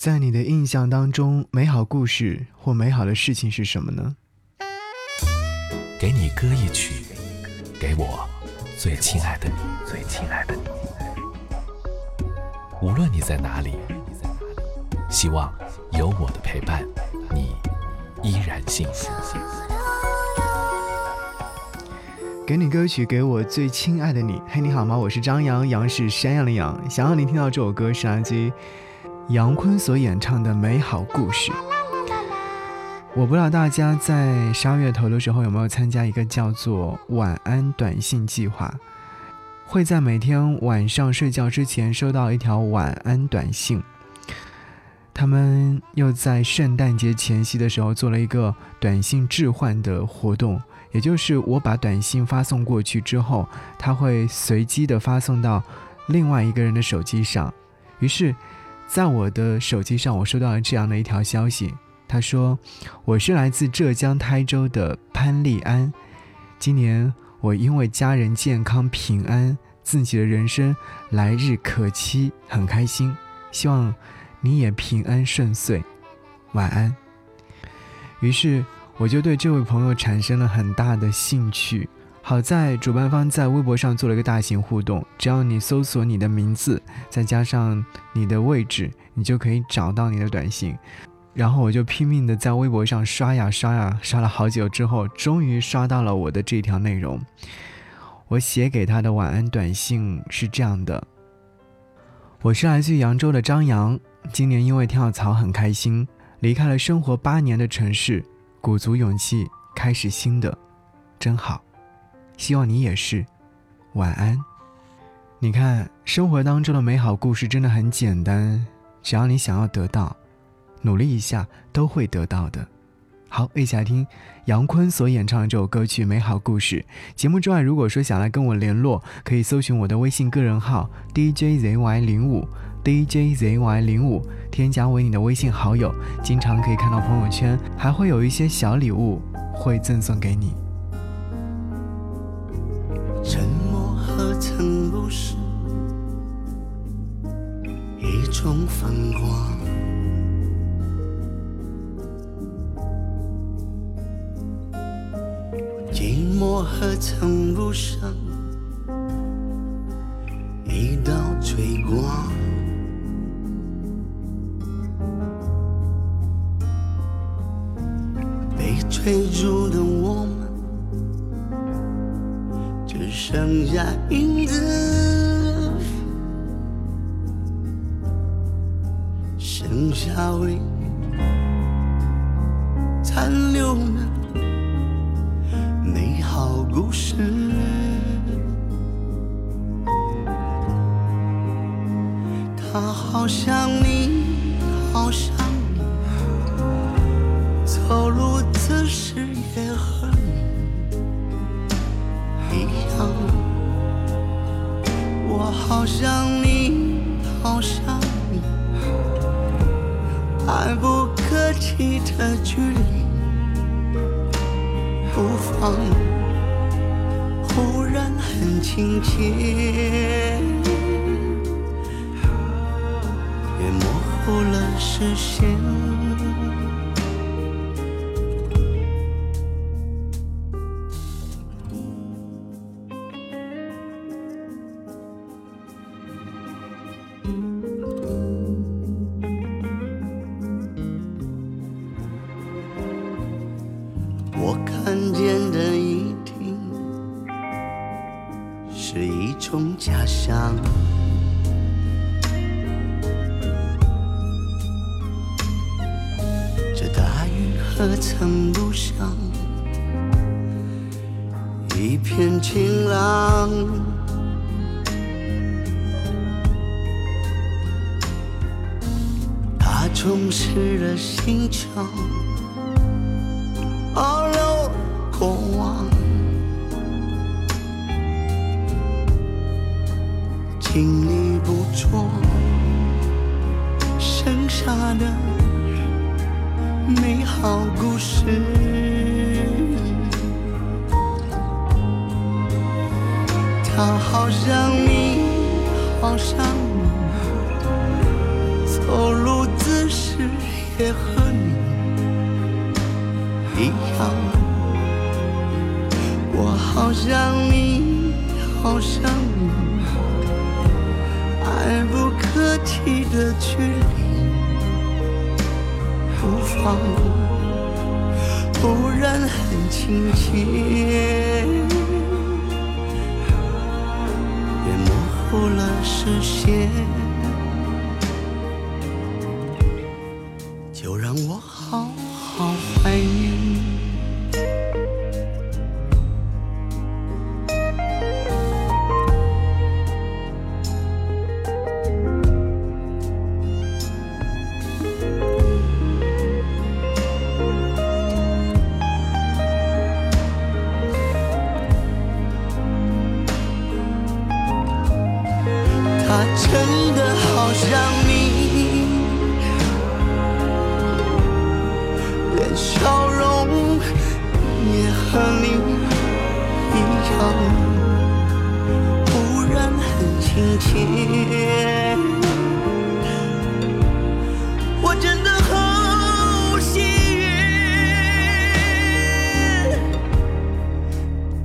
在你的印象当中，美好故事或美好的事情是什么呢？给你歌一曲，给我最亲爱的你，最亲爱的你。无论你在哪里，希望有我的陪伴，你依然幸福。给你歌曲，给我最亲爱的你。嘿，你好吗？我是张扬，杨是山羊的羊。想要你听到这首歌是来自于杨坤所演唱的《美好故事》。我不知道大家在十二月头的时候有没有参加一个叫做“晚安短信计划”，会在每天晚上睡觉之前收到一条晚安短信。他们又在圣诞节前夕的时候做了一个短信置换的活动，也就是我把短信发送过去之后，他会随机的发送到另外一个人的手机上。于是，在我的手机上，我收到了这样的一条消息。他说：“我是来自浙江台州的潘丽安，今年我因为家人健康平安，自己的人生来日可期，很开心。希望你也平安顺遂，晚安。”于是我就对这位朋友产生了很大的兴趣。好在主办方在微博上做了一个大型互动，只要你搜索你的名字，再加上你的位置，你就可以找到你的短信。然后我就拼命的在微博上刷呀刷呀，刷了好久之后，终于刷到了我的这条内容。我写给他的晚安短信是这样的：我是来自扬州的张扬，今年因为跳槽很开心，离开了生活八年的城市，鼓足勇气开始新的，真好。希望你也是，晚安。你看，生活当中的美好故事真的很简单，只要你想要得到。努力一下都会得到的。好，一起来听杨坤所演唱的这首歌曲《美好故事》。节目之外，如果说想来跟我联络，可以搜寻我的微信个人号 DJZY 零五 DJZY 零五，添加为你的微信好友，经常可以看到朋友圈，还会有一些小礼物会赠送给你。曾不是一种风光？寂寞何曾不上一道追光？被追逐的剩下影子，剩下回忆残留的美好。故事，他好像你，好像你，走路姿势也和你我好想你，好想你，爱不可及的距离，不放。忽然很亲切，也模糊了视线。是一种假象，这大雨何曾不像一片晴朗？它充斥了心墙，是，他好像你，好像你，走路姿势。也和你一样，我好像你，好像你，爱不可及的距离，不放，突然很亲切，也模糊了视线。一样，忽然很亲切。我真的好幸运，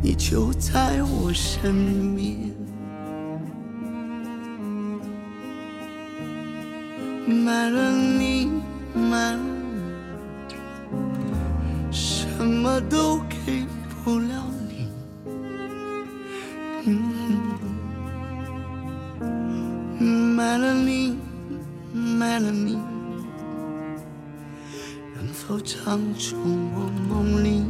你就在我身边。买了你，买了你，什么都给不了你。否唱出我梦里？